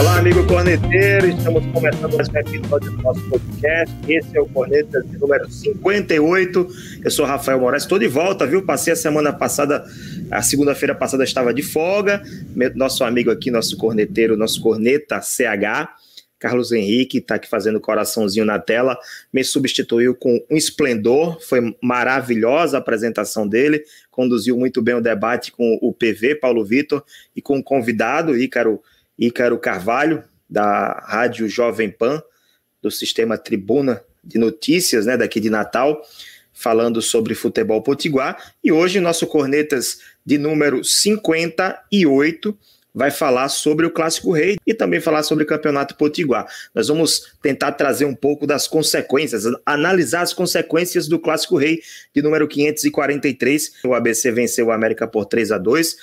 Olá, amigo corneteiro, estamos começando mais um episódio do nosso podcast. Esse é o Cornetas de número 58. Eu sou Rafael Moraes, estou de volta, viu? Passei a semana passada, a segunda-feira passada estava de folga. Nosso amigo aqui, nosso corneteiro, nosso corneta CH, Carlos Henrique, está aqui fazendo coraçãozinho na tela, me substituiu com um esplendor. Foi maravilhosa a apresentação dele, conduziu muito bem o debate com o PV, Paulo Vitor, e com o convidado, Ícaro. Ícaro Carvalho, da Rádio Jovem Pan, do Sistema Tribuna de Notícias, né, daqui de Natal, falando sobre futebol potiguar. E hoje, nosso Cornetas de número 58 vai falar sobre o Clássico Rei e também falar sobre o Campeonato Potiguar. Nós vamos tentar trazer um pouco das consequências, analisar as consequências do Clássico Rei de número 543. O ABC venceu o América por 3 a 2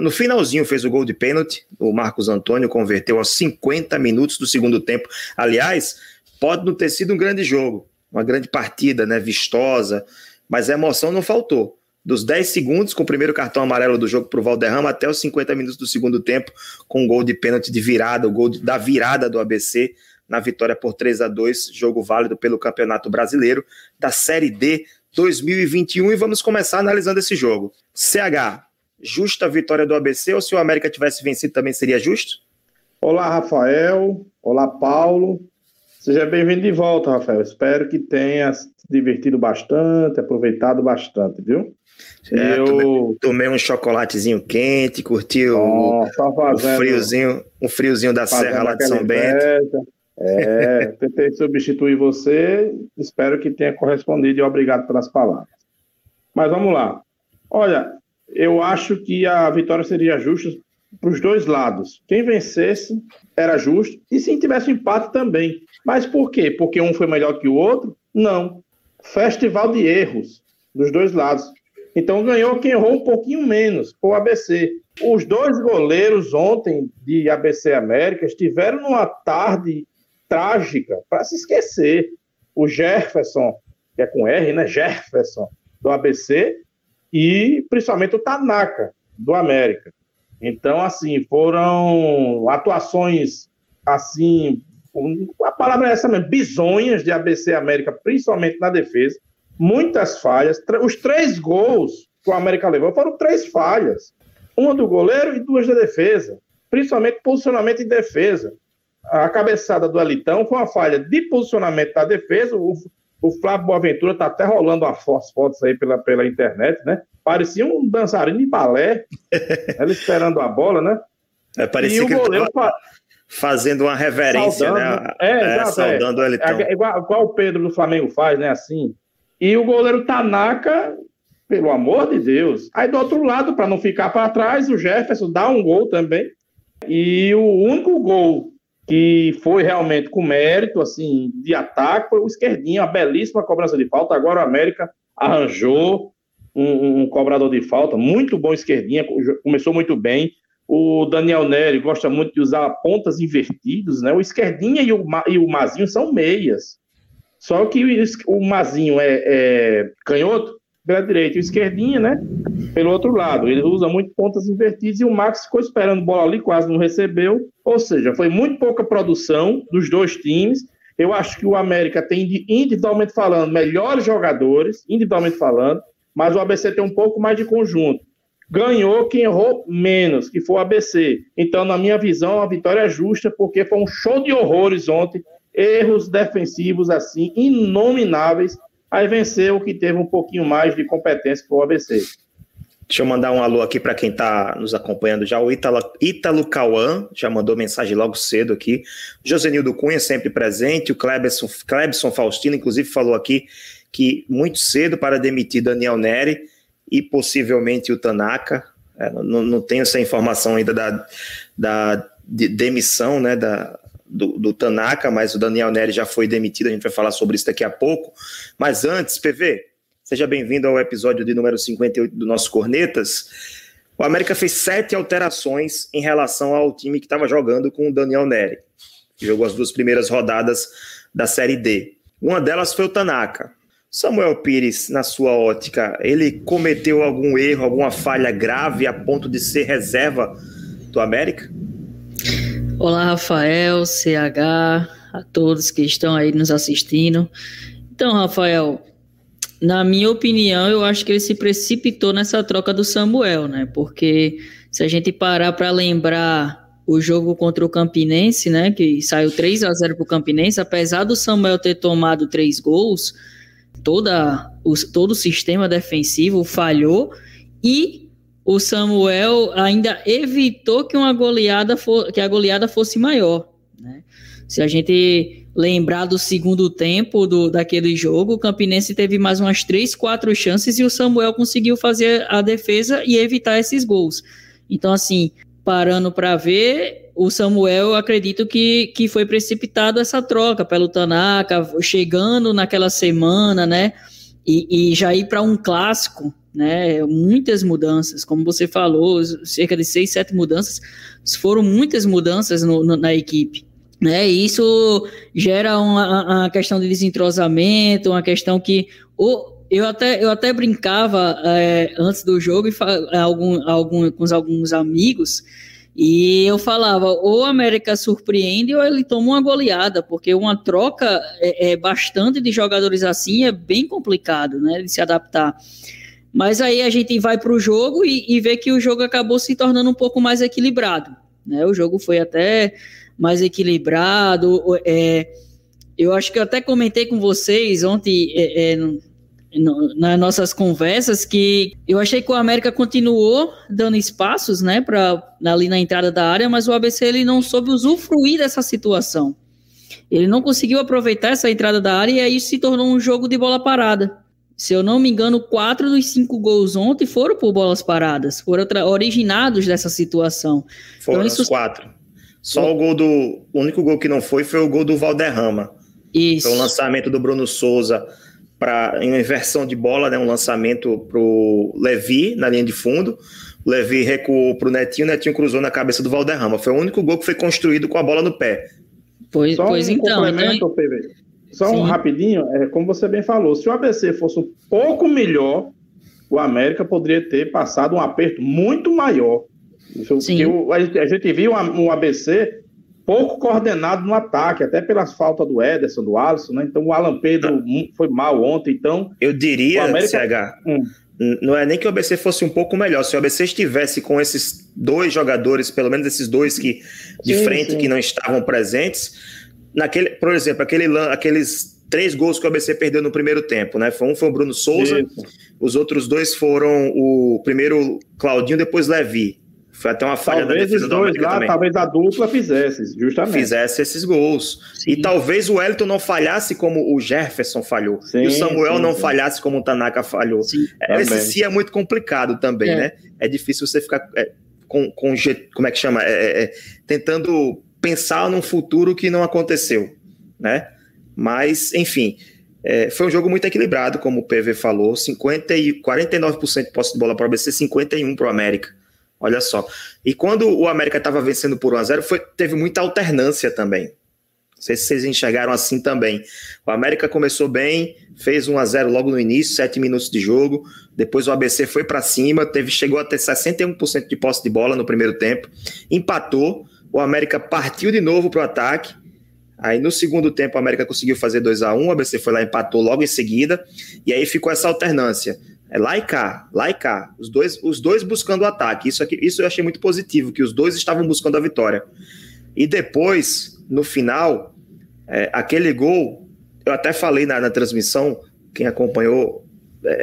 no finalzinho fez o gol de pênalti, o Marcos Antônio converteu aos 50 minutos do segundo tempo. Aliás, pode não ter sido um grande jogo, uma grande partida, né, vistosa, mas a emoção não faltou. Dos 10 segundos, com o primeiro cartão amarelo do jogo para o Valderrama, até os 50 minutos do segundo tempo, com o gol de pênalti de virada, o gol da virada do ABC na vitória por 3 a 2 jogo válido pelo Campeonato Brasileiro da Série D 2021. E vamos começar analisando esse jogo. CH, justa a vitória do ABC ou se o América tivesse vencido também seria justo? Olá, Rafael. Olá, Paulo. Seja bem-vindo de volta, Rafael. Espero que tenha se divertido bastante, aproveitado bastante, viu? É, eu tomei, tomei, um chocolatezinho quente, curti o, o, friozinho, um friozinho da serra lá de São Bento. É, tentei substituir você, espero que tenha correspondido e obrigado pelas palavras. Mas vamos lá. Olha, eu acho que a vitória seria justa para os dois lados. Quem vencesse era justo, e se tivesse um empate também. Mas por quê? Porque um foi melhor que o outro? Não. Festival de erros dos dois lados. Então ganhou quem errou um pouquinho menos, o ABC. Os dois goleiros ontem de ABC América estiveram numa tarde trágica para se esquecer. O Jefferson, que é com R, né? Jefferson, do ABC, e principalmente o Tanaka, do América. Então, assim, foram atuações, assim, a palavra é essa mesmo, bizonhas de ABC América, principalmente na defesa, muitas falhas. Os três gols que o América levou foram três falhas. Uma do goleiro e duas da defesa, principalmente posicionamento em defesa. A cabeçada do Elitão foi uma falha de posicionamento da defesa, o, o Flávio Boaventura tá até rolando as fotos aí pela, pela internet, né? Parecia um dançarino de balé, ele esperando a bola, né? É, parecia que ele tava fazendo uma reverência, saudando, né? É, é, exato, saudando é. ele. É, igual, igual o Pedro do Flamengo faz, né? Assim. E o goleiro Tanaka, pelo amor de Deus. Aí do outro lado, para não ficar para trás, o Jefferson dá um gol também. E o único gol que foi realmente com mérito, assim, de ataque, foi o esquerdinho, a belíssima cobrança de falta. Agora o América arranjou um, um cobrador de falta, muito bom esquerdinha, começou muito bem. O Daniel Nery gosta muito de usar pontas invertidas, né? O esquerdinha e o, e o Mazinho são meias. Só que o, o Mazinho é, é canhoto pela direita e o esquerdinha, né? Pelo outro lado. Ele usa muito pontas invertidas e o Max ficou esperando bola ali, quase não recebeu. Ou seja, foi muito pouca produção dos dois times. Eu acho que o América tem, individualmente falando, melhores jogadores, individualmente falando, mas o ABC tem um pouco mais de conjunto. Ganhou quem errou menos, que foi o ABC. Então, na minha visão, a vitória é justa, porque foi um show de horrores ontem, erros defensivos assim, inomináveis, Aí venceu o que teve um pouquinho mais de competência que o ABC. Deixa eu mandar um alô aqui para quem está nos acompanhando já. O Ítalo, Cauã já mandou mensagem logo cedo aqui. Josenildo Cunha sempre presente. O Klebson, Klebson Faustino, inclusive, falou aqui que muito cedo para demitir Daniel Neri e possivelmente o Tanaka. É, não, não tenho essa informação ainda da, da de demissão né, da, do, do, Tanaka, mas o Daniel Neri já foi demitido, a gente vai falar sobre isso daqui a pouco. Mas antes, PV, seja bem-vindo ao episódio de número 58 do nosso Cornetas. O América fez sete alterações em relação ao time que estava jogando com o Daniel Neri, que jogou as duas primeiras rodadas da Série D. Uma delas foi o Tanaka. Samuel Pires, na sua ótica, ele cometeu algum erro, alguma falha grave a ponto de ser reserva do América? Olá, Rafael, CH, a todos que estão aí nos assistindo. Então, Rafael, na minha opinião, eu acho que ele se precipitou nessa troca do Samuel, né? Porque se a gente parar para lembrar o jogo contra o Campinense, né, que saiu 3 a 0 para o Campinense, apesar do Samuel ter tomado três gols, toda o, todo o sistema defensivo falhou e o Samuel ainda evitou que uma goleada for, que a goleada fosse maior, né? Se a gente lembrar do segundo tempo do, daquele jogo, o Campinense teve mais umas três, quatro chances e o Samuel conseguiu fazer a defesa e evitar esses gols. Então, assim, parando para ver, o Samuel, acredito que, que foi precipitado essa troca pelo Tanaka, chegando naquela semana, né? E, e já ir para um clássico, né? Muitas mudanças, como você falou, cerca de seis, sete mudanças, foram muitas mudanças no, no, na equipe. Né, e isso gera uma, uma, questão de desentrosamento, uma questão que o, eu, até, eu até brincava é, antes do jogo e algum, algum, com alguns amigos e eu falava, ou o América surpreende ou ele toma uma goleada, porque uma troca é, é bastante de jogadores assim é bem complicado, né, de se adaptar. Mas aí a gente vai para o jogo e, e vê que o jogo acabou se tornando um pouco mais equilibrado, né? O jogo foi até mais equilibrado. É, eu acho que eu até comentei com vocês ontem é, é, no, nas nossas conversas que eu achei que o América continuou dando espaços, né, para ali na entrada da área, mas o ABC ele não soube usufruir dessa situação. Ele não conseguiu aproveitar essa entrada da área e aí se tornou um jogo de bola parada. Se eu não me engano, quatro dos cinco gols ontem foram por bolas paradas, foram originados dessa situação. Foram então, isso... os quatro. Só o gol do. O único gol que não foi foi o gol do Valderrama. Isso. Foi o lançamento do Bruno Souza para uma inversão de bola, né, um lançamento para o Levi na linha de fundo. O Levi recuou para o Netinho, o Netinho cruzou na cabeça do Valderrama. Foi o único gol que foi construído com a bola no pé. Pois, Só pois um então. Então... Só Sim. um rapidinho, é, como você bem falou, se o ABC fosse um pouco melhor, o América poderia ter passado um aperto muito maior. Sim. O, a, gente viu um ABC pouco coordenado no ataque, até pelas faltas do Ederson, do Alisson, né? Então o Alan Pedro foi mal ontem, então... Eu diria, América... CH, hum. não é nem que o ABC fosse um pouco melhor, se o ABC estivesse com esses dois jogadores, pelo menos esses dois que de sim, frente sim. que não estavam presentes, naquele, por exemplo, aquele, aqueles três gols que o ABC perdeu no primeiro tempo, né? Um foi o Bruno Souza, Isso. os outros dois foram o primeiro Claudinho, depois Levi. Foi até uma falha talvez da defesa do América lá, também. Talvez a dupla fizesse, justamente. Fizesse esses gols. Sim. E talvez o Elton não falhasse como o Jefferson falhou. Sim, e o Samuel sim, não falhasse como o Tanaka falhou. É, esse sim é muito complicado também, é. né? É difícil você ficar é, com, com como é que chama? É, é, é, tentando pensar num futuro que não aconteceu, né? Mas, enfim, é, foi um jogo muito equilibrado, como o PV falou, 50 e 49% de posse de bola para o ABC, 51 para o América. Olha só. E quando o América estava vencendo por 1x0, foi, teve muita alternância também. Não sei se vocês enxergaram assim também. O América começou bem, fez 1 a 0 logo no início, 7 minutos de jogo. Depois o ABC foi para cima, teve chegou a ter 61% de posse de bola no primeiro tempo. Empatou, o América partiu de novo para o ataque. Aí no segundo tempo o América conseguiu fazer 2 a 1, o ABC foi lá empatou logo em seguida. E aí ficou essa alternância. É lá e cá, lá e cá. Os dois, os dois buscando o ataque. Isso, aqui, isso eu achei muito positivo, que os dois estavam buscando a vitória. E depois, no final, é, aquele gol, eu até falei na, na transmissão, quem acompanhou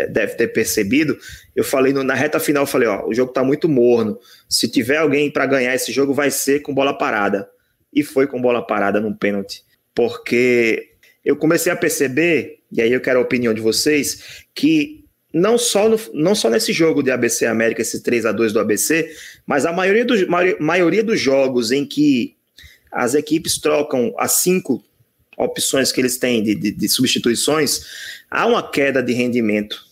deve ter percebido. Eu falei no, na reta final, falei: ó, o jogo tá muito morno. Se tiver alguém para ganhar esse jogo, vai ser com bola parada. E foi com bola parada num pênalti. Porque eu comecei a perceber, e aí eu quero a opinião de vocês, que não só, no, não só nesse jogo de ABC América, esse 3 a 2 do ABC, mas a maioria, do, maioria dos jogos em que as equipes trocam as cinco opções que eles têm de, de, de substituições, há uma queda de rendimento.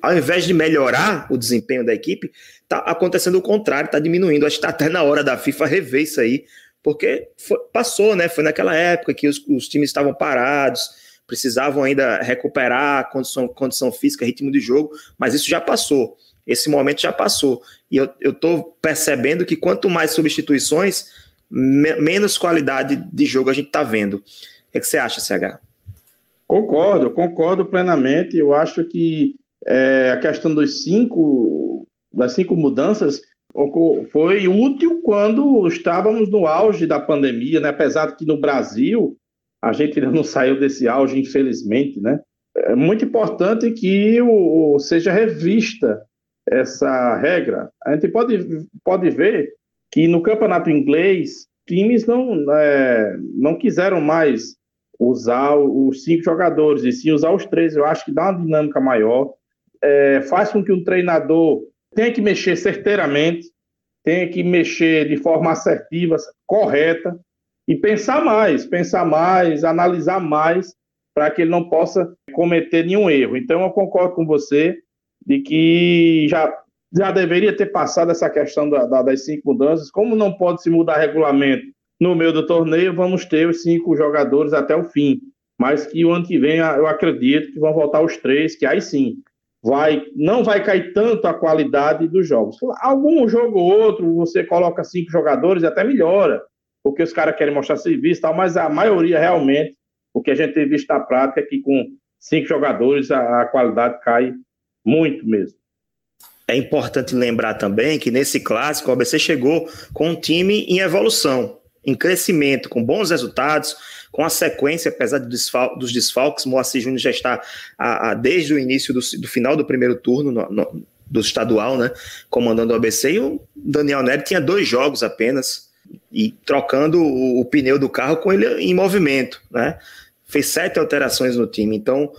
ao invés de melhorar o desempenho da equipe, está acontecendo o contrário, está diminuindo. Acho que está até na hora da FIFA rever isso aí, porque foi, passou, né? Foi naquela época que os, os times estavam parados, precisavam ainda recuperar condição, condição física, ritmo de jogo, mas isso já passou. Esse momento já passou. E eu estou percebendo que quanto mais substituições, me, menos qualidade de jogo a gente está vendo. Que, é que você acha, CH? Concordo, concordo plenamente. Eu acho que é, a questão dos cinco, das cinco mudanças foi útil quando estávamos no auge da pandemia, né? apesar de que no Brasil a gente ainda não saiu desse auge, infelizmente. Né? É muito importante que o, seja revista essa regra. A gente pode, pode ver que no campeonato inglês, times não, é, não quiseram mais usar os cinco jogadores, e sim usar os três. Eu acho que dá uma dinâmica maior, é, faz com que um treinador tenha que mexer certeiramente, tenha que mexer de forma assertiva, correta, e pensar mais, pensar mais, analisar mais, para que ele não possa cometer nenhum erro. Então, eu concordo com você de que já, já deveria ter passado essa questão da, da, das cinco mudanças. Como não pode se mudar regulamento no meio do torneio, vamos ter os cinco jogadores até o fim. Mas que o ano que vem eu acredito que vão voltar os três, que aí sim vai, não vai cair tanto a qualidade dos jogos. Algum jogo ou outro você coloca cinco jogadores e até melhora, porque os caras querem mostrar serviço e tal, mas a maioria realmente, o que a gente tem visto na prática é que com cinco jogadores a, a qualidade cai muito mesmo. É importante lembrar também que nesse clássico o ABC chegou com um time em evolução em crescimento, com bons resultados, com a sequência, apesar dos desfalques, Moacir Júnior já está a, a, desde o início do, do, final do primeiro turno no, no, do estadual, né, comandando o ABC, e o Daniel Nery tinha dois jogos apenas, e trocando o, o pneu do carro com ele em movimento, né, fez sete alterações no time, então,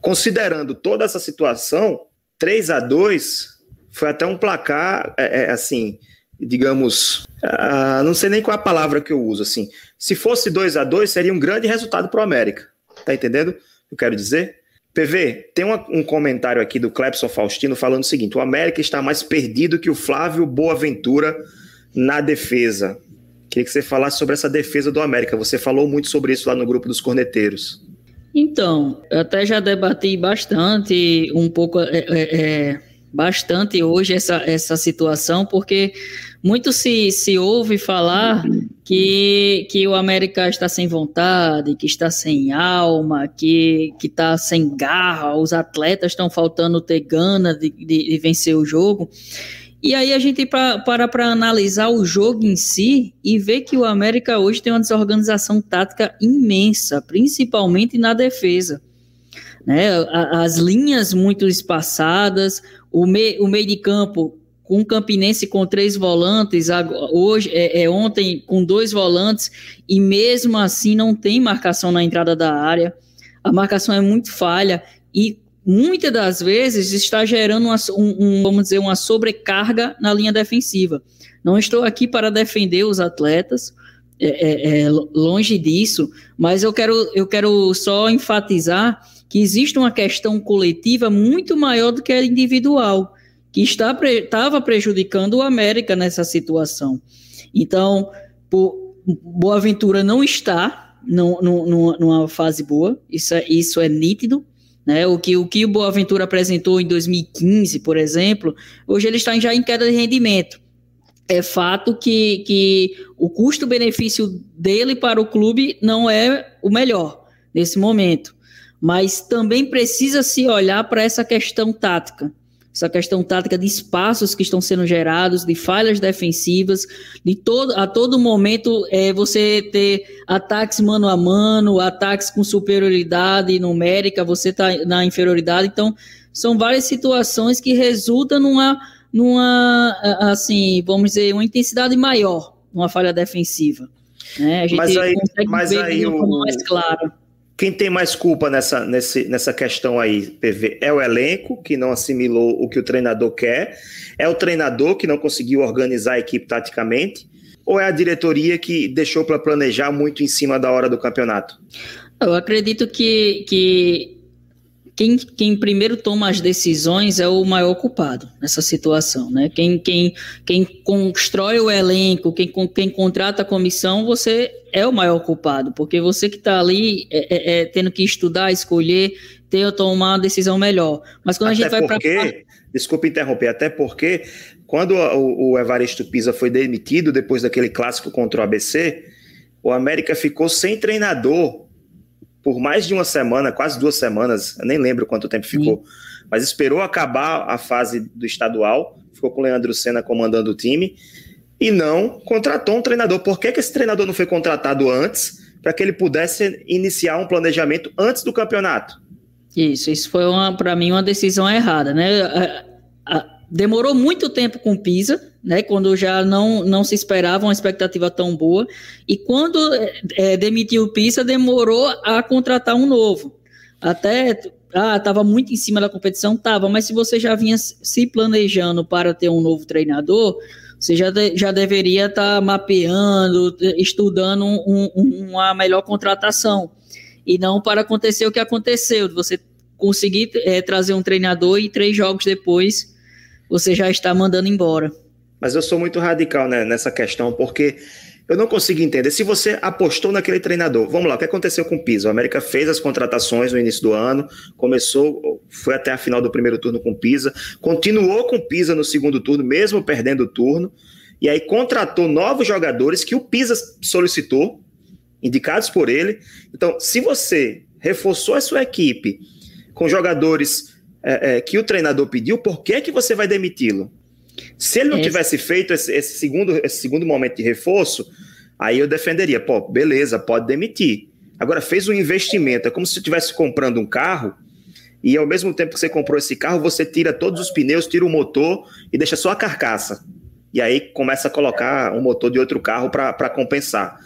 considerando toda essa situação, 3 a 2 foi até um placar, é, é, assim, digamos, uh, não sei nem qual a palavra que eu uso, assim. Se fosse 2 a 2 seria um grande resultado para o América. Tá entendendo o que eu quero dizer? PV, tem uma, um comentário aqui do Clepson Faustino falando o seguinte: o América está mais perdido que o Flávio Boaventura na defesa. Queria que você falasse sobre essa defesa do América. Você falou muito sobre isso lá no grupo dos corneteiros. Então, eu até já debati bastante, um pouco, é, é, é bastante hoje essa, essa situação, porque muito se, se ouve falar que, que o América está sem vontade, que está sem alma, que está sem garra, os atletas estão faltando ter gana de, de, de vencer o jogo. E aí a gente para para analisar o jogo em si e ver que o América hoje tem uma desorganização tática imensa, principalmente na defesa. Né? As linhas muito espaçadas, o, me, o meio de campo com o Campinense com três volantes, hoje é, é, ontem com dois volantes, e mesmo assim não tem marcação na entrada da área. A marcação é muito falha e muitas das vezes está gerando uma, um, um, vamos dizer, uma sobrecarga na linha defensiva. Não estou aqui para defender os atletas, é, é, é, longe disso, mas eu quero, eu quero só enfatizar que existe uma questão coletiva muito maior do que a individual, que está, estava prejudicando o América nessa situação. Então, Boaventura não está no, no, numa fase boa, isso é, isso é nítido. Né? O, que, o que o Boaventura apresentou em 2015, por exemplo, hoje ele está já em queda de rendimento. É fato que, que o custo-benefício dele para o clube não é o melhor nesse momento mas também precisa se olhar para essa questão tática. Essa questão tática de espaços que estão sendo gerados, de falhas defensivas, de todo, a todo momento é, você ter ataques mano a mano, ataques com superioridade numérica, você está na inferioridade. Então, são várias situações que resultam numa, numa assim, vamos dizer, uma intensidade maior, numa falha defensiva. Né? A gente mas aí, consegue mas ver aí o... mais clara. Quem tem mais culpa nessa, nesse, nessa questão aí, PV, é o elenco, que não assimilou o que o treinador quer, é o treinador que não conseguiu organizar a equipe taticamente, ou é a diretoria que deixou para planejar muito em cima da hora do campeonato? Eu acredito que, que quem, quem primeiro toma as decisões é o maior culpado nessa situação, né? Quem, quem, quem constrói o elenco, quem, quem contrata a comissão, você é o maior culpado, porque você que está ali é, é, é, tendo que estudar, escolher, ter tomar uma decisão melhor. Mas quando até a gente vai para desculpa interromper, até porque quando o, o Evaristo Pisa foi demitido depois daquele clássico contra o ABC, o América ficou sem treinador por mais de uma semana, quase duas semanas, eu nem lembro quanto tempo ficou, Sim. mas esperou acabar a fase do estadual, ficou com o Leandro Senna comandando o time e não contratou um treinador. Por que, que esse treinador não foi contratado antes para que ele pudesse iniciar um planejamento antes do campeonato? Isso, isso foi para mim uma decisão errada, né? A, a, demorou muito tempo com Pisa, né? Quando já não, não se esperava uma expectativa tão boa, e quando é, demitiu o Pisa, demorou a contratar um novo. Até ah, estava muito em cima da competição, tava, mas se você já vinha se planejando para ter um novo treinador, você já, de, já deveria estar tá mapeando, estudando um, um, uma melhor contratação e não para acontecer o que aconteceu, você conseguir é, trazer um treinador e três jogos depois você já está mandando embora. Mas eu sou muito radical né, nessa questão, porque eu não consigo entender. Se você apostou naquele treinador, vamos lá, o que aconteceu com o Pisa? O América fez as contratações no início do ano, começou, foi até a final do primeiro turno com o Pisa, continuou com o Pisa no segundo turno, mesmo perdendo o turno, e aí contratou novos jogadores que o Pisa solicitou, indicados por ele. Então, se você reforçou a sua equipe com jogadores é, é, que o treinador pediu, por que, que você vai demiti-lo? Se ele não esse... tivesse feito esse, esse, segundo, esse segundo momento de reforço, aí eu defenderia, pô, beleza, pode demitir. Agora, fez um investimento, é como se você estivesse comprando um carro e ao mesmo tempo que você comprou esse carro, você tira todos os pneus, tira o motor e deixa só a carcaça. E aí começa a colocar um motor de outro carro para compensar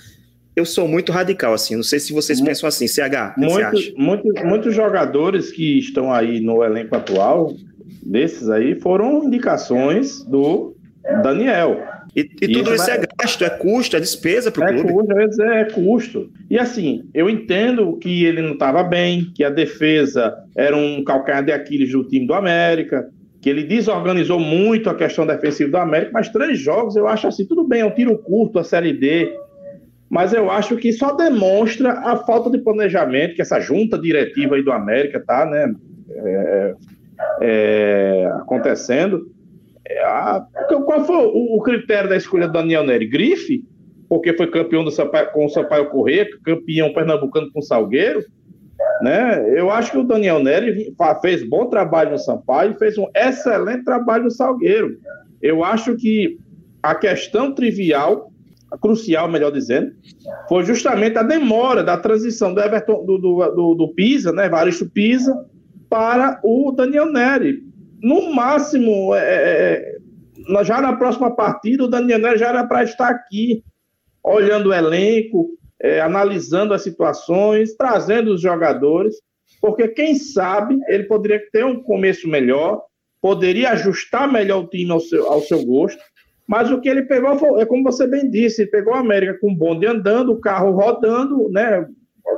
eu sou muito radical, assim. Não sei se vocês pensam assim, CH. Muitos, muitos, muitos jogadores que estão aí no elenco atual, desses aí, foram indicações do Daniel. E, e tudo isso, é gasto, é custo, é despesa para o é clube. Custo, é, é custo. E assim, eu entendo que ele não estava bem, que a defesa era um calcanhar de Aquiles do time do América, que ele desorganizou muito a questão defensiva do América, mas três jogos eu acho assim, tudo bem, é um tiro curto, a Série D, mas eu acho que só demonstra a falta de planejamento que essa junta diretiva aí do América tá, né, é, é, acontecendo. É, a, qual foi o, o, critério da escolha do Daniel Neri? Grife, porque foi campeão do Sampaio, com o Sampaio Corrêa, campeão pernambucano com o Salgueiro, né? Eu acho que o Daniel Neri fez bom trabalho no Sampaio fez um excelente trabalho no Salgueiro. Eu acho que a questão trivial crucial, melhor dizendo, foi justamente a demora da transição do Everton, do, do, do, do Pisa, né, Varisto Pisa, para o Daniel Neri. No máximo, é, é, é já na próxima partida, o Daniel Neri já era para estar aqui, olhando o elenco, é, analisando as situações, trazendo os jogadores, porque quem sabe ele poderia ter um começo melhor, poderia ajustar melhor o time ao seu, ao seu gosto, mas o que ele pegou foi, é como você bem disse, pegou a América com o bonde andando, o carro rodando, né?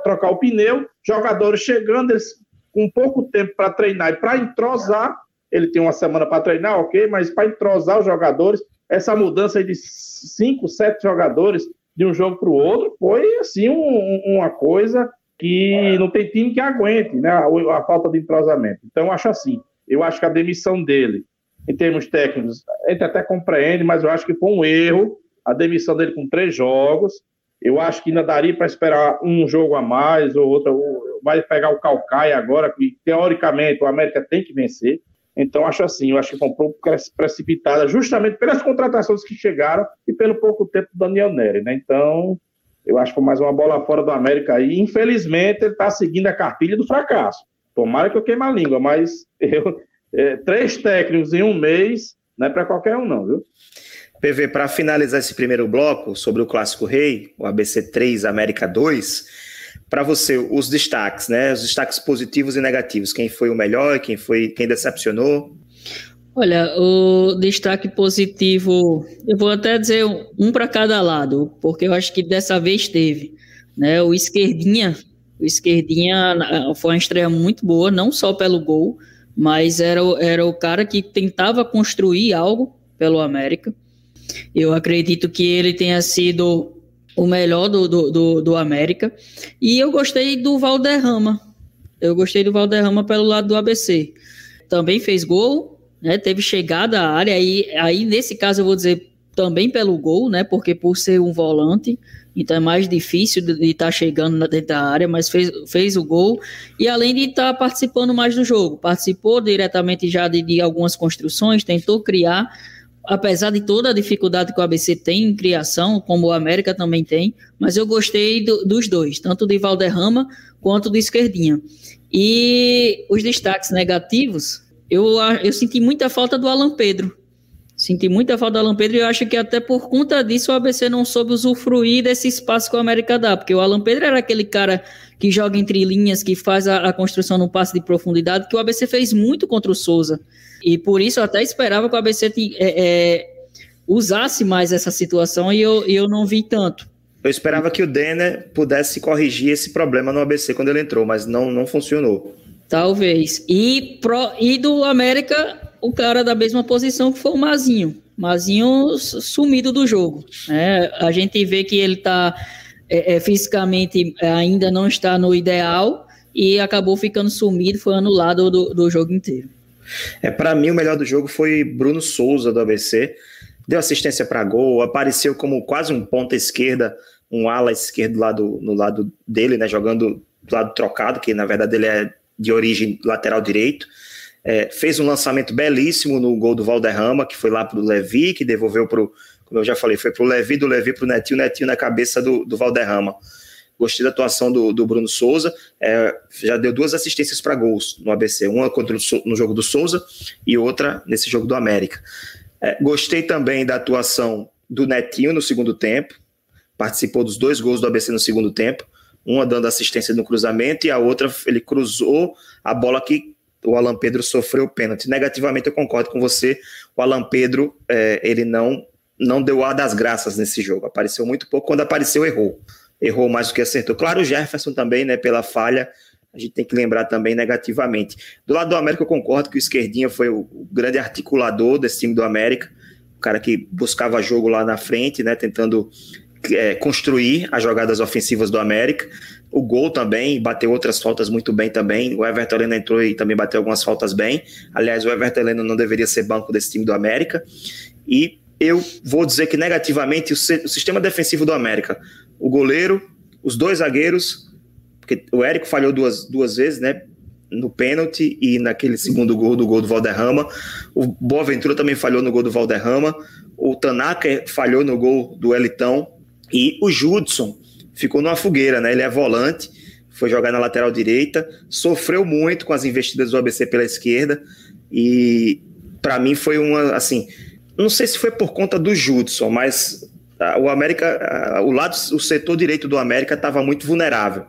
Trocar o pneu, jogadores chegando, eles com pouco tempo para treinar e para entrosar. Ele tem uma semana para treinar, ok, mas para entrosar os jogadores, essa mudança de cinco, sete jogadores de um jogo para o outro foi assim um, uma coisa que não tem time que aguente, né? A, a falta de entrosamento. Então, eu acho assim. Eu acho que a demissão dele em termos técnicos, a gente até compreende, mas eu acho que foi um erro a demissão dele com três jogos. Eu acho que ainda daria para esperar um jogo a mais ou outro. Vai pegar o Calcaia agora, que teoricamente o América tem que vencer. Então, acho assim, eu acho que foi um pouco precipitada, justamente pelas contratações que chegaram e pelo pouco tempo do Daniel Neri, né? Então, eu acho que foi mais uma bola fora do América aí. Infelizmente, ele está seguindo a cartilha do fracasso. Tomara que eu queime a língua, mas eu, é, três técnicos em um mês não é para qualquer um, não, viu? PV, para finalizar esse primeiro bloco sobre o Clássico Rei, o ABC 3, América 2, para você, os destaques, né? Os destaques positivos e negativos. Quem foi o melhor, quem foi, quem decepcionou? Olha, o destaque positivo, eu vou até dizer um para cada lado, porque eu acho que dessa vez teve, né? O esquerdinha O Esquerdinha foi uma estreia muito boa, não só pelo gol, mas era, era o cara que tentava construir algo pelo América. Eu acredito que ele tenha sido o melhor do, do, do, do América. E eu gostei do Valderrama. Eu gostei do Valderrama pelo lado do ABC. Também fez gol, né? Teve chegada à área. Aí, aí, nesse caso, eu vou dizer também pelo gol, né? Porque por ser um volante, então é mais difícil de estar tá chegando dentro da área, mas fez, fez o gol. E além de estar tá participando mais do jogo, participou diretamente já de, de algumas construções, tentou criar apesar de toda a dificuldade que o ABC tem em criação, como o América também tem, mas eu gostei do, dos dois, tanto de Valderrama quanto do Esquerdinha. E os destaques negativos, eu, eu senti muita falta do Alan Pedro. Senti muita falta do Alan Pedro e eu acho que até por conta disso o ABC não soube usufruir desse espaço que o América dá, porque o Alan Pedro era aquele cara que joga entre linhas, que faz a, a construção no passe de profundidade, que o ABC fez muito contra o Souza. E por isso eu até esperava que o ABC é, é, usasse mais essa situação e eu, eu não vi tanto. Eu esperava que o Denner pudesse corrigir esse problema no ABC quando ele entrou, mas não, não funcionou. Talvez. E, pro, e do América, o cara da mesma posição que foi o Mazinho. Mazinho sumido do jogo. Né? A gente vê que ele está é, é, fisicamente é, ainda não está no ideal e acabou ficando sumido, foi anulado do, do jogo inteiro. É, para mim, o melhor do jogo foi Bruno Souza, do ABC. Deu assistência para gol, apareceu como quase um ponta esquerda, um ala esquerdo lado, no lado dele, né, jogando do lado trocado, que na verdade ele é de origem lateral direito. É, fez um lançamento belíssimo no gol do Valderrama, que foi lá para o Levi, que devolveu para o, como eu já falei, foi para o Levi, do Levi para o Netinho, Netinho na cabeça do, do Valderrama. Gostei da atuação do, do Bruno Souza. É, já deu duas assistências para gols no ABC, uma contra o, no jogo do Souza e outra nesse jogo do América. É, gostei também da atuação do Netinho no segundo tempo. Participou dos dois gols do ABC no segundo tempo. Uma dando assistência no cruzamento e a outra ele cruzou a bola que o Alan Pedro sofreu o pênalti. Negativamente eu concordo com você. O Alan Pedro é, ele não não deu a das graças nesse jogo. Apareceu muito pouco. Quando apareceu errou errou mais do que acertou. Claro, o Jefferson também, né, pela falha, a gente tem que lembrar também negativamente. Do lado do América, eu concordo que o Esquerdinha foi o, grande articulador desse time do América, o cara que buscava jogo lá na frente, né, tentando é, construir as jogadas ofensivas do América. O gol também, bateu outras faltas muito bem também. O Everton Heleno entrou e também bateu algumas faltas bem. Aliás, o Everton Heleno não deveria ser banco desse time do América. E eu vou dizer que negativamente o, o sistema defensivo do América o goleiro, os dois zagueiros, porque o Érico falhou duas, duas vezes, né? No pênalti e naquele segundo gol do gol do Valderrama. O Boaventura também falhou no gol do Valderrama. O Tanaka falhou no gol do Elitão. E o Judson ficou numa fogueira, né? Ele é volante, foi jogar na lateral direita, sofreu muito com as investidas do ABC pela esquerda. E para mim foi uma, assim, não sei se foi por conta do Judson, mas o América, o lado, o setor direito do América estava muito vulnerável.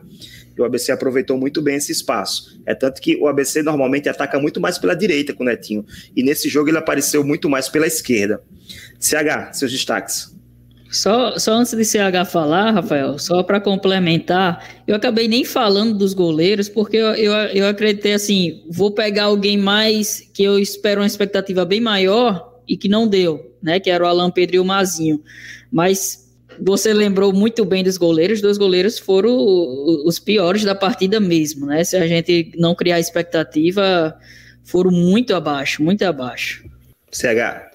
E o ABC aproveitou muito bem esse espaço. É tanto que o ABC normalmente ataca muito mais pela direita com o Netinho. E nesse jogo ele apareceu muito mais pela esquerda. CH, seus destaques. Só, só antes de CH falar, Rafael, só para complementar, eu acabei nem falando dos goleiros, porque eu, eu, eu acreditei assim: vou pegar alguém mais que eu espero uma expectativa bem maior e que não deu, né? Que era o Alan Pedro e o Mazinho. Mas você lembrou muito bem dos goleiros, dois goleiros foram os piores da partida mesmo, né? Se a gente não criar expectativa, foram muito abaixo, muito abaixo. CH.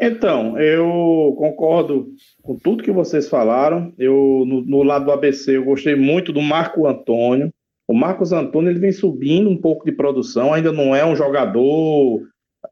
Então, eu concordo com tudo que vocês falaram. Eu, no, no lado do ABC, eu gostei muito do Marco Antônio. O Marcos Antônio ele vem subindo um pouco de produção, ainda não é um jogador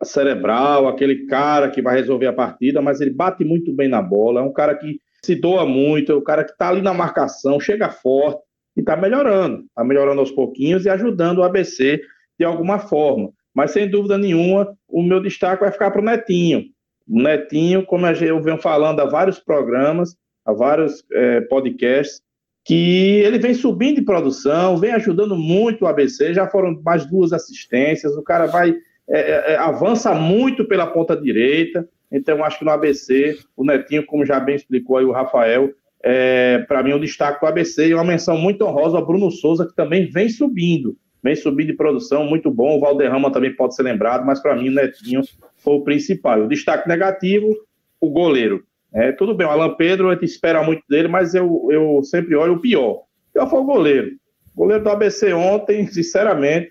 cerebral, aquele cara que vai resolver a partida, mas ele bate muito bem na bola, é um cara que se doa muito, é um cara que está ali na marcação, chega forte e está melhorando, está melhorando aos pouquinhos e ajudando o ABC de alguma forma. Mas sem dúvida nenhuma, o meu destaque vai ficar para o Netinho. O Netinho, como eu venho falando há vários programas, há vários é, podcasts, que ele vem subindo de produção, vem ajudando muito o ABC, já foram mais duas assistências, o cara vai é, é, é, avança muito pela ponta direita. Então, acho que no ABC, o Netinho, como já bem explicou aí o Rafael, é, para mim, o destaque do ABC e uma menção muito honrosa ao Bruno Souza, que também vem subindo, vem subindo de produção, muito bom. O Valderrama também pode ser lembrado, mas para mim o Netinho foi o principal. O destaque negativo, o goleiro. É, tudo bem, o Alan Pedro, a gente espera muito dele, mas eu, eu sempre olho o pior. O pior foi o goleiro. O goleiro do ABC ontem, sinceramente,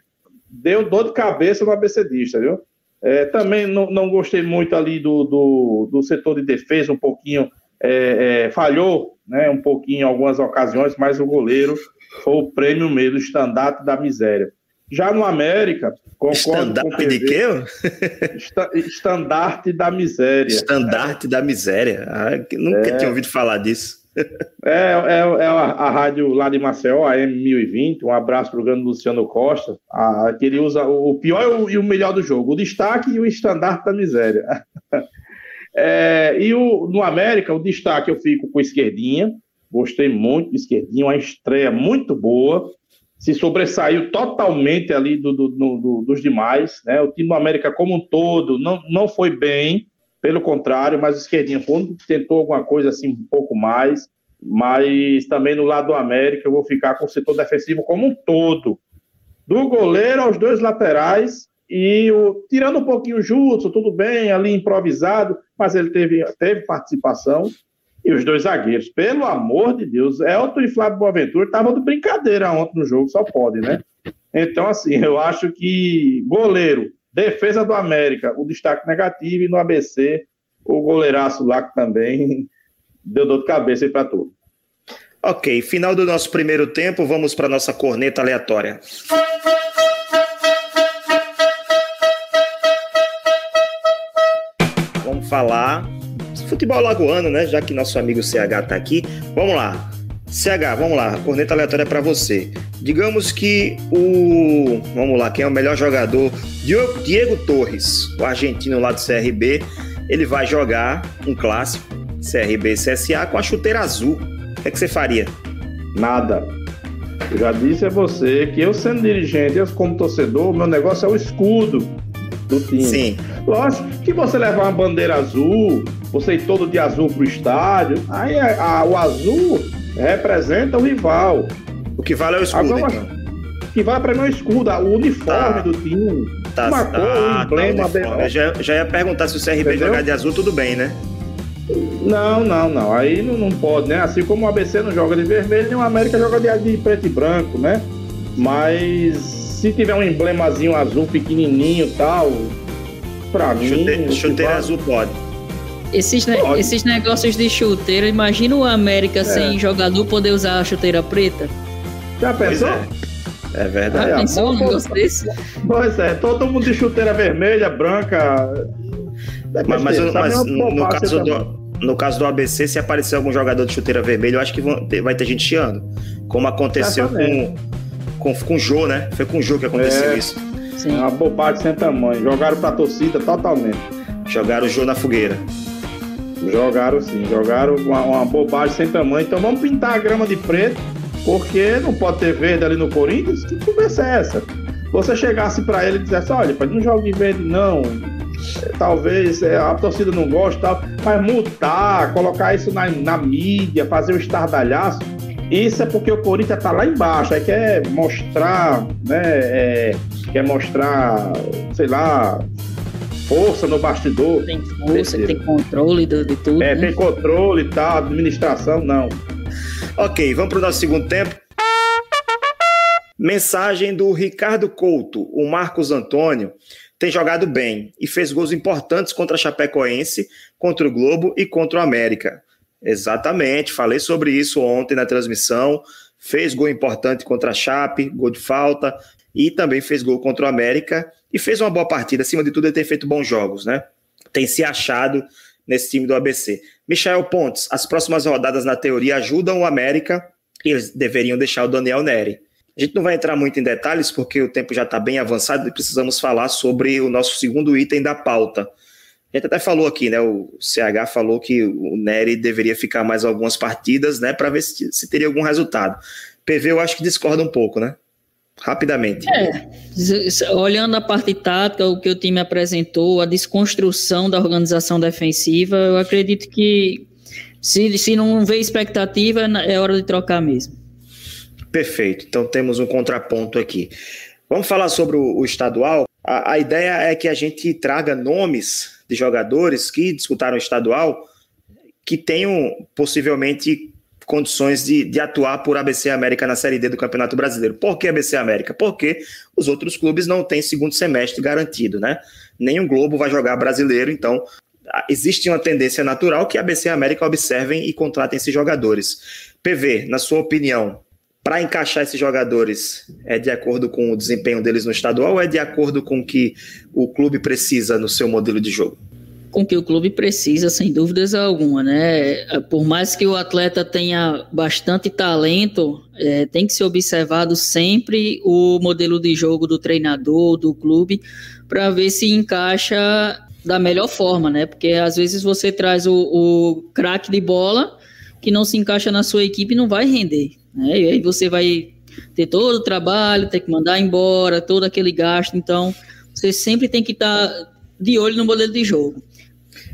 deu dor de cabeça no ABCdista, viu? É, também não, não, gostei muito ali do, do, do, setor de defesa, um pouquinho é, é, falhou, né, um pouquinho em algumas ocasiões, mas o goleiro foi o prêmio mesmo, estandarte da miséria. Já no América, concordo Estandarte com o PV, de quê? estandarte da miséria. Estandarte da miséria. Ah, nunca é. tinha ouvido falar disso. É, é, é a, a, rádio lá de Maceió, a M1020. Um abraço para o grande Luciano Costa, a, que ele usa o pior e o, e o, melhor do jogo, o destaque e o estandarte da miséria. É, e o, no América, o destaque eu fico com Esquerdinha. Gostei muito do Esquerdinha, uma estreia muito boa. Se sobressaiu totalmente ali do, do, do, dos demais. Né? O time do América, como um todo, não, não foi bem pelo contrário, mas o Esquerdinha, quando tentou alguma coisa assim um pouco mais, mas também no lado do América eu vou ficar com o setor defensivo como um todo. Do goleiro aos dois laterais e o, tirando um pouquinho o Jutsu, tudo bem, ali improvisado, mas ele teve, teve participação. E os dois zagueiros, pelo amor de Deus, Elton e Flávio Boaventura estavam de brincadeira ontem no jogo, só pode, né? Então, assim, eu acho que goleiro, Defesa do América, o destaque negativo, e no ABC, o goleiraço lá que também deu dor de cabeça para tudo. Ok, final do nosso primeiro tempo, vamos para nossa corneta aleatória. Vamos falar futebol lagoano, né? Já que nosso amigo CH está aqui. Vamos lá. CH, vamos lá, corneta aleatória para você. Digamos que o. Vamos lá, quem é o melhor jogador? Diego Torres, o argentino lá do CRB, ele vai jogar um clássico, CRB CSA, com a chuteira azul. O que, é que você faria? Nada. Eu já disse a você que eu, sendo dirigente, eu como torcedor, meu negócio é o escudo do time. Sim. Lógico que você levar uma bandeira azul, você ir todo de azul pro estádio, aí a, a, o azul representa o rival. O que vale é o escudo, Agora, então. O que vale para mim é o escudo, o uniforme tá. do time. Tá, uma cor, tá, emblema. Tá já, já ia perguntar se o CRB Entendeu? jogar de azul, tudo bem, né? Não, não, não. Aí não, não pode, né? Assim como o ABC não joga de vermelho, nem o América joga de, de preto e branco, né? Mas se tiver um emblemazinho azul pequenininho e tal, pra mim. Chuteira azul pode. Esses, ne esses negócios de chuteira, imagina o América é. sem jogador poder usar a chuteira preta. Já pensou? É. é. verdade. Já pensou um negócio desse? Pois é, todo mundo de chuteira vermelha, branca. Mas, mas, mas no, caso do, no caso do ABC, se aparecer algum jogador de chuteira vermelha, eu acho que vão, vai ter gente chiando. Como aconteceu com, com, com o Jô, né? Foi com o Jô que aconteceu é, isso. Sim. É uma bobagem sem tamanho. Jogaram pra torcida totalmente. Jogaram o Jô na fogueira. Jogaram sim, jogaram uma, uma bobagem sem tamanho. Então vamos pintar a grama de preto, porque não pode ter verde ali no Corinthians. Que conversa é essa? Você chegasse para ele e dissesse: olha, não joga de verde, não. É, talvez é, a torcida não goste, tal, mas multar, colocar isso na, na mídia, fazer o um estardalhaço. Isso é porque o Corinthians tá lá embaixo, aí quer mostrar, né? É, quer mostrar, sei lá, força no bastidor. Tem força, tem controle de, de tudo. É, né? tem controle e tal, administração, não. Ok, vamos para o nosso segundo tempo. Mensagem do Ricardo Couto. O Marcos Antônio tem jogado bem e fez gols importantes contra a Chapecoense, contra o Globo e contra o América. Exatamente, falei sobre isso ontem na transmissão. Fez gol importante contra a Chape, gol de falta, e também fez gol contra o América e fez uma boa partida. Acima de tudo, ele tem feito bons jogos, né? Tem se achado nesse time do ABC. Michel Pontes, as próximas rodadas, na teoria, ajudam o América e eles deveriam deixar o Daniel Neri. A gente não vai entrar muito em detalhes porque o tempo já está bem avançado e precisamos falar sobre o nosso segundo item da pauta. A gente até falou aqui, né? O CH falou que o Nery deveria ficar mais algumas partidas, né? Para ver se, se teria algum resultado. PV eu acho que discorda um pouco, né? Rapidamente. É, olhando a parte tática, o que o time apresentou, a desconstrução da organização defensiva, eu acredito que Se, se não vê expectativa, é hora de trocar mesmo. Perfeito. Então temos um contraponto aqui. Vamos falar sobre o, o estadual. A, a, ideia é que a gente traga nomes de jogadores que disputaram o estadual que tenham possivelmente condições de, de, atuar por ABC América na Série D do Campeonato Brasileiro. Por que ABC América? Porque os outros clubes não têm segundo semestre garantido, né? Nenhum Globo vai jogar brasileiro, então existe uma tendência natural que ABC América observem e contratem esses jogadores. PV, na sua opinião, para encaixar esses jogadores, é de acordo com o desempenho deles no estadual ou é de acordo com o que o clube precisa no seu modelo de jogo? Com que o clube precisa, sem dúvidas alguma, né? Por mais que o atleta tenha bastante talento, é, tem que ser observado sempre o modelo de jogo do treinador, do clube, para ver se encaixa da melhor forma, né? Porque às vezes você traz o, o craque de bola que não se encaixa na sua equipe e não vai render, né? E aí você vai ter todo o trabalho, ter que mandar embora, todo aquele gasto, então você sempre tem que estar tá de olho no modelo de jogo.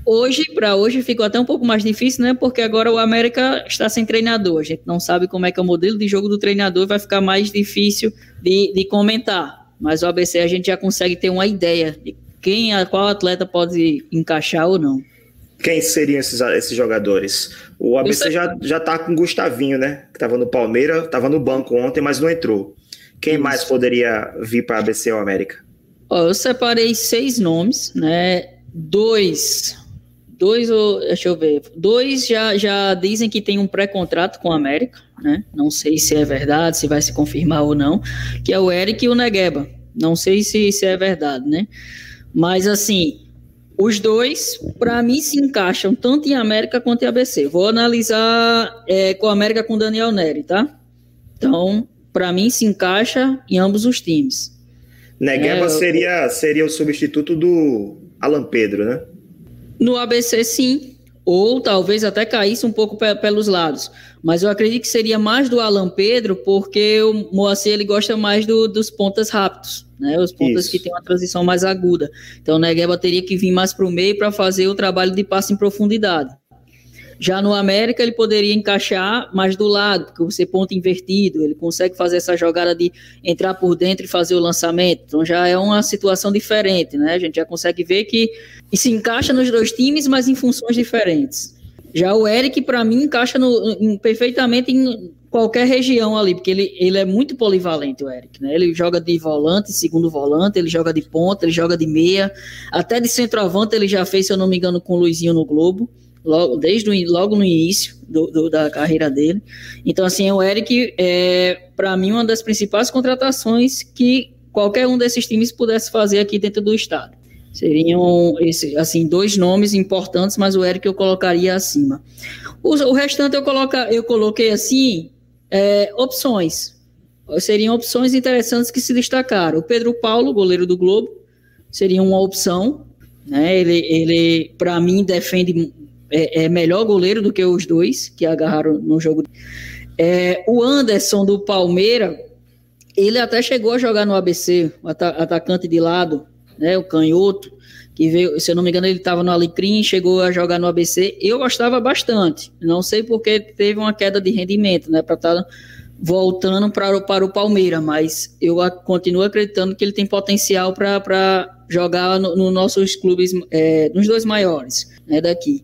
Hoje, para hoje, ficou até um pouco mais difícil, né? Porque agora o América está sem treinador. A gente não sabe como é que é o modelo de jogo do treinador, vai ficar mais difícil de, de comentar. Mas o ABC a gente já consegue ter uma ideia de quem, qual atleta pode encaixar ou não. Quem seriam esses, esses jogadores? O ABC já, já tá com o Gustavinho, né? Que estava no Palmeiras, estava no banco ontem, mas não entrou. Quem Isso. mais poderia vir para ABC ou América? Ó, eu separei seis nomes, né? Dois dois, deixa eu ver, dois já, já dizem que tem um pré-contrato com a América, né? Não sei se é verdade, se vai se confirmar ou não, que é o Eric e o Negueba. Não sei se, se é verdade, né? Mas assim, os dois, para mim, se encaixam tanto em América quanto em ABC. Vou analisar é, com a América com Daniel Neri, tá? Então, para mim, se encaixa em ambos os times. Negueba é, seria, seria o substituto do Alan Pedro, né? No ABC, sim. Ou talvez até caísse um pouco pelos lados. Mas eu acredito que seria mais do Alan Pedro, porque o Moacir ele gosta mais do, dos pontas rápidos, né? Os pontas Isso. que tem uma transição mais aguda. Então o Negueba teria que vir mais para o meio para fazer o trabalho de passe em profundidade. Já no América, ele poderia encaixar mais do lado, porque você ponto invertido, ele consegue fazer essa jogada de entrar por dentro e fazer o lançamento. Então já é uma situação diferente, né? A gente já consegue ver que se encaixa nos dois times, mas em funções diferentes. Já o Eric, para mim, encaixa no, em, perfeitamente em qualquer região ali, porque ele, ele é muito polivalente, o Eric. Né? Ele joga de volante, segundo volante, ele joga de ponta, ele joga de meia, até de centroavante ele já fez, se eu não me engano, com o Luizinho no Globo logo, desde o, logo no início do, do, da carreira dele. Então, assim, o Eric é, para mim, uma das principais contratações que qualquer um desses times pudesse fazer aqui dentro do estado. Seriam, esse, assim, dois nomes importantes, mas o Eric eu colocaria acima. O, o restante eu, coloca, eu coloquei assim, é, opções. Seriam opções interessantes que se destacaram. O Pedro Paulo, goleiro do Globo, seria uma opção. Né? Ele, ele para mim, defende é, é, melhor goleiro do que os dois que agarraram no jogo. É, o Anderson do Palmeiras, ele até chegou a jogar no ABC, o atacante de lado, né, o canhoto, que veio, se eu não me engano, ele estava no Alecrim, chegou a jogar no ABC. Eu gostava bastante. Não sei porque teve uma queda de rendimento, né, para estar tá voltando para, para o Palmeiras, mas eu continuo acreditando que ele tem potencial para jogar nos no nossos clubes, é, nos dois maiores né, daqui.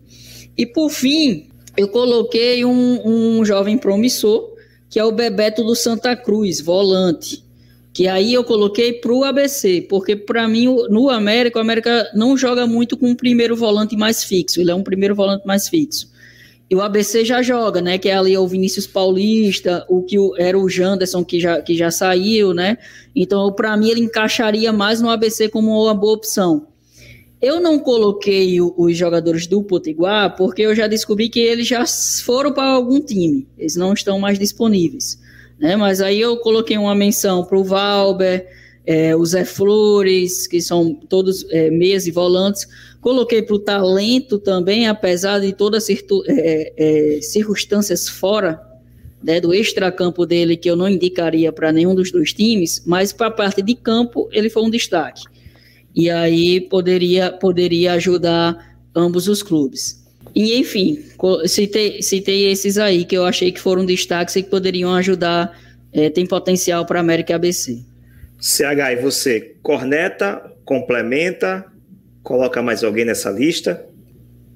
E por fim, eu coloquei um, um jovem promissor, que é o Bebeto do Santa Cruz, volante. Que aí eu coloquei para o ABC, porque para mim no América, o América não joga muito com o primeiro volante mais fixo, ele é um primeiro volante mais fixo. E o ABC já joga, né? Que é ali o Vinícius Paulista, o que era o Janderson que já, que já saiu, né? Então, para mim, ele encaixaria mais no ABC como uma boa opção. Eu não coloquei os jogadores do Potiguar porque eu já descobri que eles já foram para algum time, eles não estão mais disponíveis. Né? Mas aí eu coloquei uma menção para o Valber, é, o Zé Flores, que são todos é, meias e volantes. Coloquei para o talento também, apesar de todas as é, é, circunstâncias fora né, do extracampo dele, que eu não indicaria para nenhum dos dois times, mas para a parte de campo ele foi um destaque e aí poderia, poderia ajudar ambos os clubes. E enfim, citei, citei esses aí que eu achei que foram destaques e que poderiam ajudar, é, tem potencial para América e ABC. CH, e você? Corneta, complementa, coloca mais alguém nessa lista?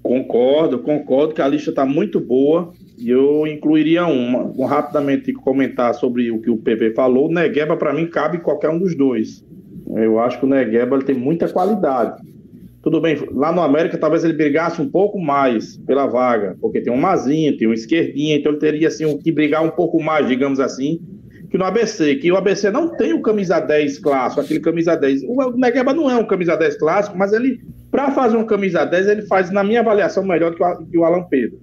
Concordo, concordo que a lista está muito boa e eu incluiria uma. Vou rapidamente comentar sobre o que o PP falou. Negueba, para mim, cabe qualquer um dos dois. Eu acho que o Negueba ele tem muita qualidade. Tudo bem, lá no América talvez ele brigasse um pouco mais pela vaga, porque tem um Mazinho, tem um Esquerdinha, então ele teria assim, que brigar um pouco mais, digamos assim, que no ABC, que o ABC não tem o camisa 10 clássico, aquele camisa 10. O Negueba não é um camisa 10 clássico, mas ele, para fazer um camisa 10, ele faz, na minha avaliação, melhor que o, que o Alan Pedro.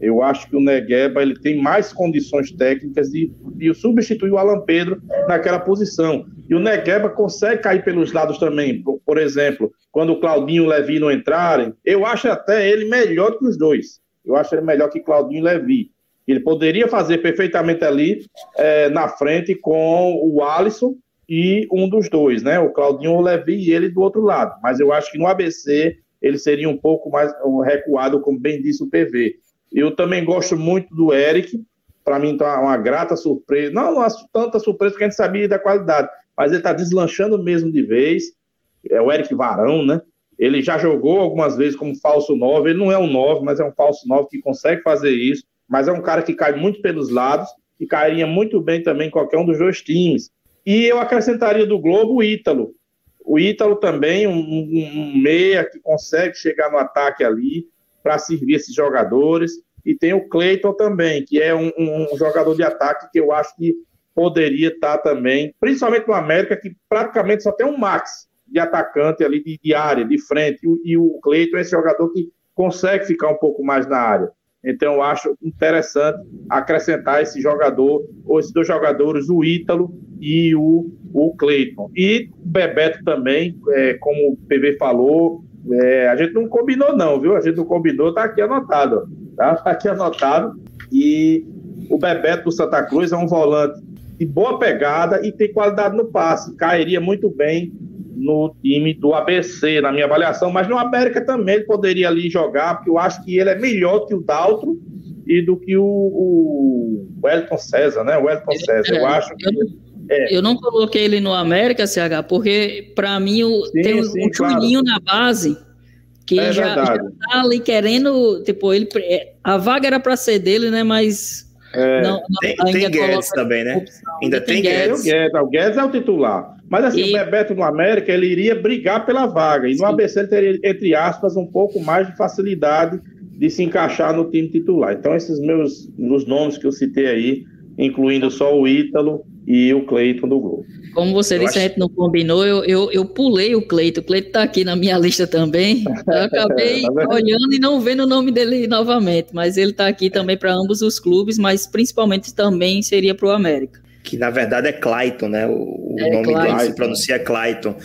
Eu acho que o Negueba ele tem mais condições técnicas de, de substituir o Alan Pedro naquela posição. E o Negueba consegue cair pelos lados também. Por, por exemplo, quando o Claudinho e o Levi não entrarem, eu acho até ele melhor que os dois. Eu acho ele melhor que Claudinho e Levi. Ele poderia fazer perfeitamente ali é, na frente com o Alisson e um dos dois, né? O Claudinho ou o Levi e ele do outro lado. Mas eu acho que no ABC ele seria um pouco mais recuado, como bem disse o PV. Eu também gosto muito do Eric. Para mim, tá uma grata surpresa. Não, não tanta surpresa, porque a gente sabia da qualidade. Mas ele está deslanchando mesmo de vez. É o Eric Varão, né? Ele já jogou algumas vezes como falso 9. Ele não é um 9, mas é um falso 9 que consegue fazer isso. Mas é um cara que cai muito pelos lados e cairia muito bem também em qualquer um dos dois times. E eu acrescentaria do Globo o Ítalo. O Ítalo também, um, um meia que consegue chegar no ataque ali, para servir esses jogadores. E tem o Cleiton também, que é um, um, jogador de ataque que eu acho que poderia estar tá também, principalmente no América, que praticamente só tem um Max de atacante ali de, de área, de frente, e, e o Cleiton é esse jogador que consegue ficar um pouco mais na área. Então, eu acho interessante acrescentar esse jogador, ou esses dois jogadores, o Ítalo e o, o Cleiton. E o Bebeto também, é, como o PV falou, é, a gente não combinou, não, viu? A gente não combinou, tá aqui anotado. Tá, tá aqui anotado. E o Bebeto do Santa Cruz é um volante de boa pegada e tem qualidade no passe. Cairia muito bem no time do ABC, na minha avaliação, mas no América também ele poderia ali jogar, porque eu acho que ele é melhor que o Daltro e do que o, o Wellington César, né? O Wellington César. Eu é, acho que. É. Eu não coloquei ele no América, CH, porque para mim o, sim, tem sim, um Juninho claro. na base que é já, já, tá ali querendo, tipo, ele a vaga era para ser dele, né, mas é. não, tem, tem Guedes também, né? Opção. Ainda tem, tem Guedes. Guedes. O Guedes é o titular. Mas assim, e... o Bebeto no América, ele iria brigar pela vaga. E no Sim. ABC ele teria, entre aspas, um pouco mais de facilidade de se encaixar no time titular. Então, esses meus os nomes que eu citei aí, incluindo só o Ítalo, e o Cleiton do Globo. Como você eu disse, acho... a gente não combinou, eu, eu, eu pulei o Cleiton. O Cleiton está aqui na minha lista também. Eu acabei tá olhando e não vendo o nome dele novamente, mas ele está aqui também para ambos os clubes, mas principalmente também seria para o América. Que na verdade é Clayton, né? O, é, nome Clayton. dele se pronuncia Clayton.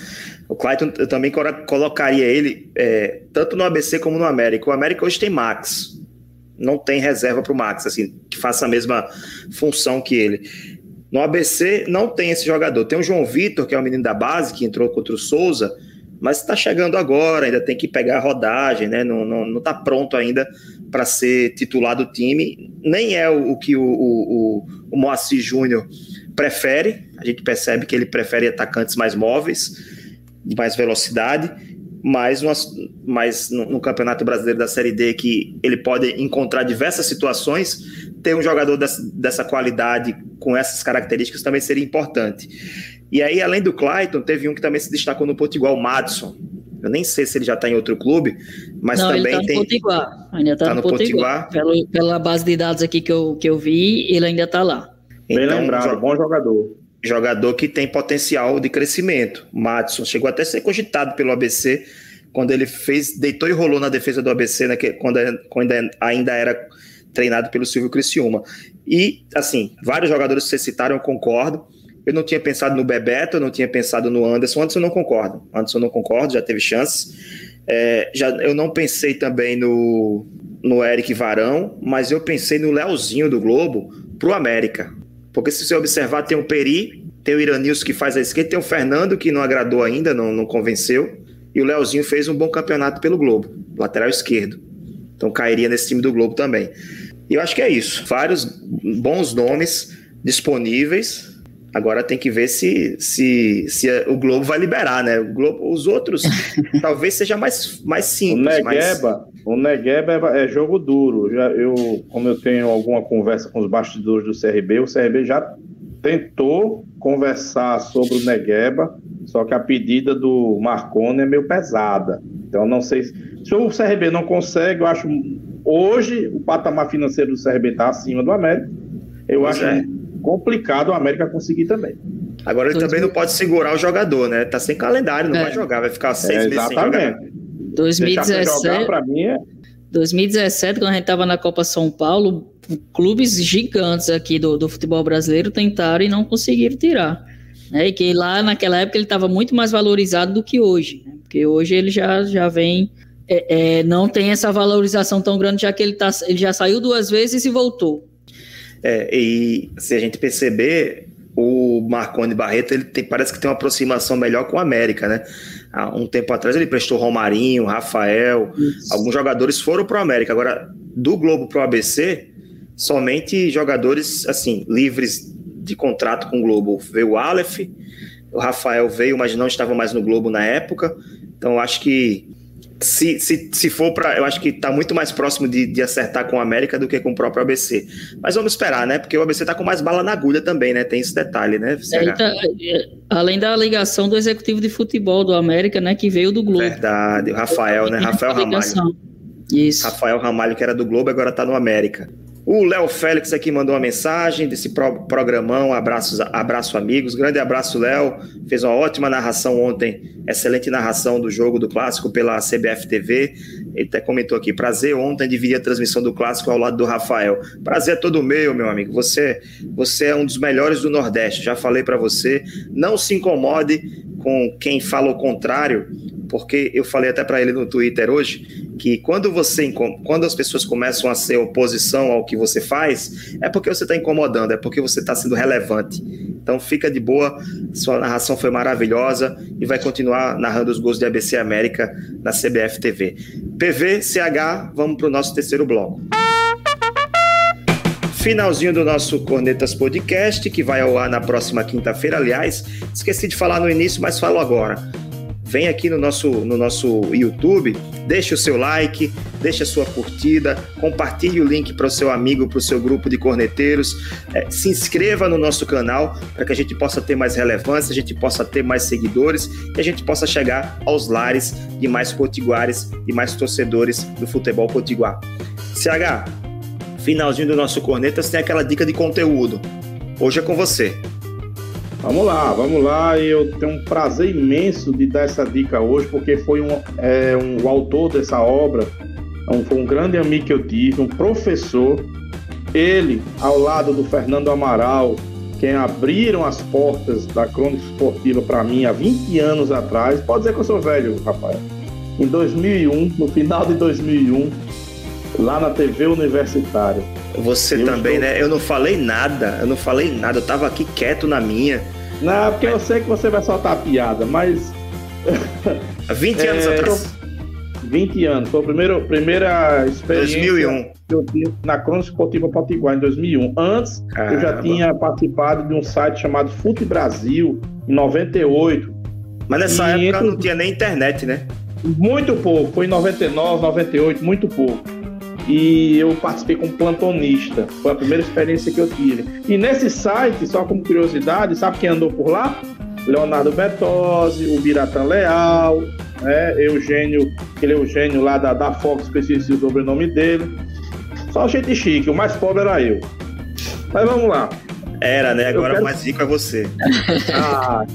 O Clayton, eu também colocaria ele é, tanto no ABC como no América. O América hoje tem Max. Não tem reserva para o Max, assim, que faça a mesma função que ele. No ABC não tem esse jogador. Tem o João Vitor, que é o menino da base, que entrou contra o Souza, mas está chegando agora, ainda tem que pegar a rodagem, né? Não, não, não tá pronto ainda para ser titular do time. Nem é o, o que o, o, o Moacir Júnior prefere. A gente percebe que ele prefere atacantes mais móveis, de mais velocidade. Mas, mas no, no Campeonato Brasileiro da Série D, que ele pode encontrar diversas situações, ter um jogador dessa, dessa qualidade, com essas características, também seria importante. E aí, além do Clayton, teve um que também se destacou no Potiguar, o Madison. Eu nem sei se ele já está em outro clube, mas Não, também ele tá tem. No Potiguar. Ainda está tá no, no Potiguar. Potiguar. pela base de dados aqui que eu, que eu vi, ele ainda está lá. Bem então, lembrado, bom jogador. Jogador que tem potencial de crescimento. Madison chegou até a ser cogitado pelo ABC quando ele fez, deitou e rolou na defesa do ABC, né, quando, quando ainda era treinado pelo Silvio Criciúma. E, assim, vários jogadores que vocês citaram, eu concordo. Eu não tinha pensado no Bebeto, eu não tinha pensado no Anderson. Anderson não concordo. Anderson não concordo, já teve chances. É, já, eu não pensei também no, no Eric Varão, mas eu pensei no Leozinho do Globo pro América. Porque se você observar, tem o Peri, tem o Iranilson que faz a esquerda, tem o Fernando que não agradou ainda, não, não convenceu. E o Leozinho fez um bom campeonato pelo Globo, lateral esquerdo. Então cairia nesse time do Globo também. E eu acho que é isso. Vários bons nomes disponíveis. Agora tem que ver se, se, se o Globo vai liberar, né? O Globo, os outros talvez seja mais, mais simples. O Negueba, mas... o Negueba é, é, jogo duro. Já, eu, como eu tenho alguma conversa com os bastidores do CRB, o CRB já tentou conversar sobre o Negueba, só que a pedida do Marconi é meio pesada. Então não sei se, se o CRB não consegue, eu acho hoje o patamar financeiro do CRB está acima do América. Eu pois acho é. Complicado o América conseguir também. Agora ele 2000... também não pode segurar o jogador, né? Tá sem calendário, não é. vai jogar, vai ficar seis é, meses sem jogar. 2017, para mim é 2017, quando a gente estava na Copa São Paulo, clubes gigantes aqui do, do futebol brasileiro tentaram e não conseguiram tirar. Né? E que lá naquela época ele estava muito mais valorizado do que hoje. Né? Porque hoje ele já, já vem. É, é, não tem essa valorização tão grande, já que ele, tá, ele já saiu duas vezes e voltou. É, e se a gente perceber, o Marconi Barreto ele tem, parece que tem uma aproximação melhor com o América, né? Há um tempo atrás ele prestou Romarinho, Rafael, Isso. alguns jogadores foram para o América. Agora, do Globo para o ABC, somente jogadores assim livres de contrato com o Globo. Veio o Aleph, o Rafael veio, mas não estava mais no Globo na época. Então, acho que se, se, se for para. Eu acho que está muito mais próximo de, de acertar com o América do que com o próprio ABC. Mas vamos esperar, né? Porque o ABC está com mais bala na agulha também, né? Tem esse detalhe, né? É, tá, além da ligação do executivo de futebol do América, né? Que veio do Globo. Verdade, o Rafael, né? Rafael Ramalho. Isso. Rafael Ramalho, que era do Globo, agora está no América. O Léo Félix aqui mandou uma mensagem desse pro programão. Abraços, abraço, amigos. Grande abraço, Léo. Fez uma ótima narração ontem. Excelente narração do jogo do clássico pela CBF TV. Ele até comentou aqui: prazer ontem dividir a transmissão do clássico ao lado do Rafael. Prazer é todo meu, meu amigo. Você, você é um dos melhores do Nordeste. Já falei para você. Não se incomode com quem fala o contrário, porque eu falei até para ele no Twitter hoje que quando você quando as pessoas começam a ser oposição ao que você faz, é porque você está incomodando, é porque você está sendo relevante. Então fica de boa, sua narração foi maravilhosa e vai continuar narrando os gols de ABC América na CBF TV. PV, CH, vamos para o nosso terceiro bloco. Finalzinho do nosso Cornetas Podcast, que vai ao ar na próxima quinta-feira. Aliás, esqueci de falar no início, mas falo agora vem aqui no nosso, no nosso YouTube, deixe o seu like, deixe a sua curtida, compartilhe o link para o seu amigo, para o seu grupo de corneteiros, é, se inscreva no nosso canal para que a gente possa ter mais relevância, a gente possa ter mais seguidores e a gente possa chegar aos lares de mais potiguares e mais torcedores do futebol potiguar. CH, finalzinho do nosso Cornetas tem aquela dica de conteúdo. Hoje é com você. Vamos lá, vamos lá. Eu tenho um prazer imenso de dar essa dica hoje, porque foi um, é, um o autor dessa obra, um, foi um grande amigo que eu tive, um professor. Ele, ao lado do Fernando Amaral, quem abriram as portas da crônica esportiva para mim há 20 anos atrás. Pode dizer que eu sou velho, rapaz. Em 2001, no final de 2001, lá na TV Universitária. Você eu também, estou... né? Eu não falei nada, eu não falei nada, eu tava aqui quieto na minha. Não, porque eu sei que você vai soltar a piada, mas. Há 20 anos é, atrás. 20 anos, foi a primeira, primeira experiência 2001. que eu tive na Crônica Esportiva Potiguar, em 2001. Antes, Caramba. eu já tinha participado de um site chamado Fute Brasil, em 98. Mas nessa época entre... não tinha nem internet, né? Muito pouco, foi em 99, 98, muito pouco e eu participei como plantonista. Foi a primeira experiência que eu tive. E nesse site, só como curiosidade, sabe quem andou por lá? Leonardo Bertozzi, o Biratan Leal, né? Eugênio, aquele Eugênio lá da, da Fox, que eu esqueci o sobrenome dele. Só gente chique, o mais pobre era eu. Mas vamos lá. Era, né? Agora quero... o mais rico é você. ah,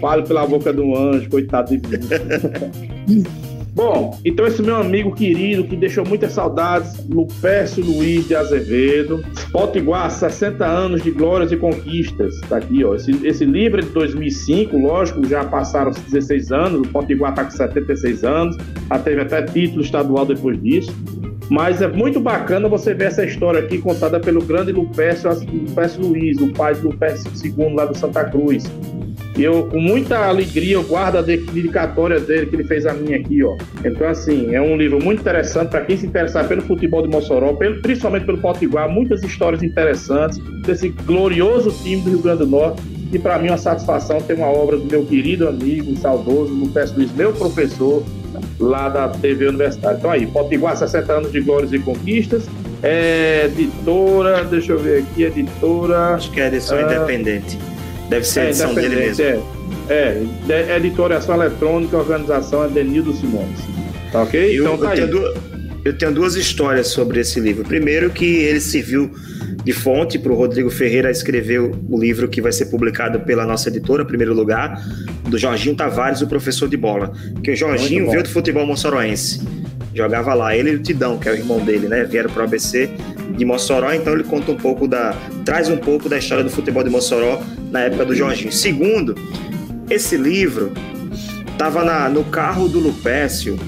fale pela boca do anjo, coitado de mim. Bom, então esse meu amigo querido que deixou muitas saudades, Lupércio Luiz de Azevedo, Potiguar, 60 anos de glórias e conquistas. Tá aqui, ó. Esse, esse livro é de 2005, lógico, já passaram 16 anos, o Potiguar tá com 76 anos, já teve até título estadual depois disso. Mas é muito bacana você ver essa história aqui contada pelo grande Lupércio, Lupércio Luiz, o pai do Lupércio II lá do Santa Cruz. E eu, com muita alegria, eu guardo a dedicatória dele, que ele fez a minha aqui, ó. Então, assim, é um livro muito interessante para quem se interessar pelo futebol de Mossoró, pelo, principalmente pelo Potiguar, muitas histórias interessantes desse glorioso time do Rio Grande do Norte. E para mim, é uma satisfação ter uma obra do meu querido amigo, saudoso Lucas Luiz, meu professor, lá da TV Universitária. Então, aí, Potiguar, 60 anos de glórias e conquistas. É editora, deixa eu ver aqui, editora. Acho que é edição ah, independente. Deve ser a é, edição dele mesmo. É, é, é editoriação eletrônica, organização é Denildo Simões. Tá ok? Eu, então tá eu, tenho duas, eu tenho duas histórias sobre esse livro. Primeiro, que ele serviu de fonte para o Rodrigo Ferreira escrever o livro que vai ser publicado pela nossa editora, em primeiro lugar, do Jorginho Tavares, o professor de bola. Que o Jorginho veio do futebol moçoroense. Jogava lá. Ele e o Tidão, que é o irmão dele, né? Vieram para o ABC de Mossoró, então ele conta um pouco da. traz um pouco da história do futebol de Mossoró na época do Jorginho. Segundo, esse livro estava no carro do Lupécio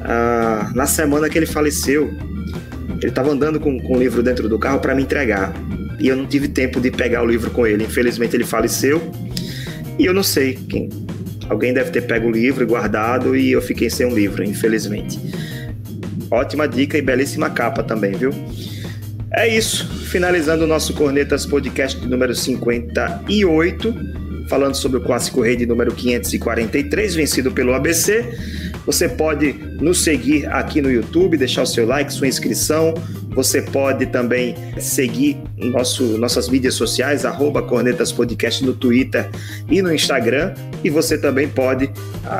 ah, na semana que ele faleceu. Ele estava andando com, com o livro dentro do carro para me entregar. E eu não tive tempo de pegar o livro com ele. Infelizmente ele faleceu. E eu não sei quem. Alguém deve ter pego o livro e guardado e eu fiquei sem um livro, infelizmente. Ótima dica e belíssima capa também, viu? É isso. Finalizando o nosso Cornetas Podcast número 58, falando sobre o Clássico Rei de número 543, vencido pelo ABC. Você pode nos seguir aqui no YouTube, deixar o seu like, sua inscrição. Você pode também seguir nosso, nossas mídias sociais, arroba Cornetas Podcast no Twitter e no Instagram. E você também pode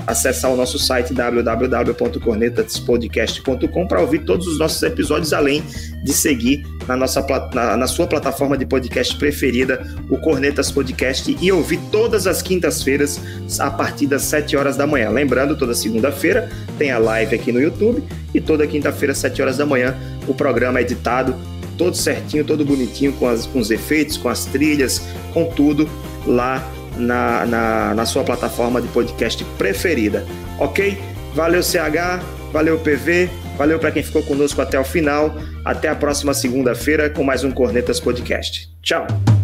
acessar o nosso site www.cornetaspodcast.com para ouvir todos os nossos episódios, além de seguir na, nossa, na, na sua plataforma de podcast preferida, o Cornetas Podcast, e ouvir todas as quintas-feiras a partir das 7 horas da manhã. Lembrando, toda segunda-feira tem a live aqui no YouTube e toda quinta-feira, 7 horas da manhã, o programa é editado todo certinho, todo bonitinho, com, as, com os efeitos, com as trilhas, com tudo lá na, na, na sua plataforma de podcast preferida. Ok? Valeu, CH, valeu, PV, valeu para quem ficou conosco até o final. Até a próxima segunda-feira com mais um Cornetas Podcast. Tchau!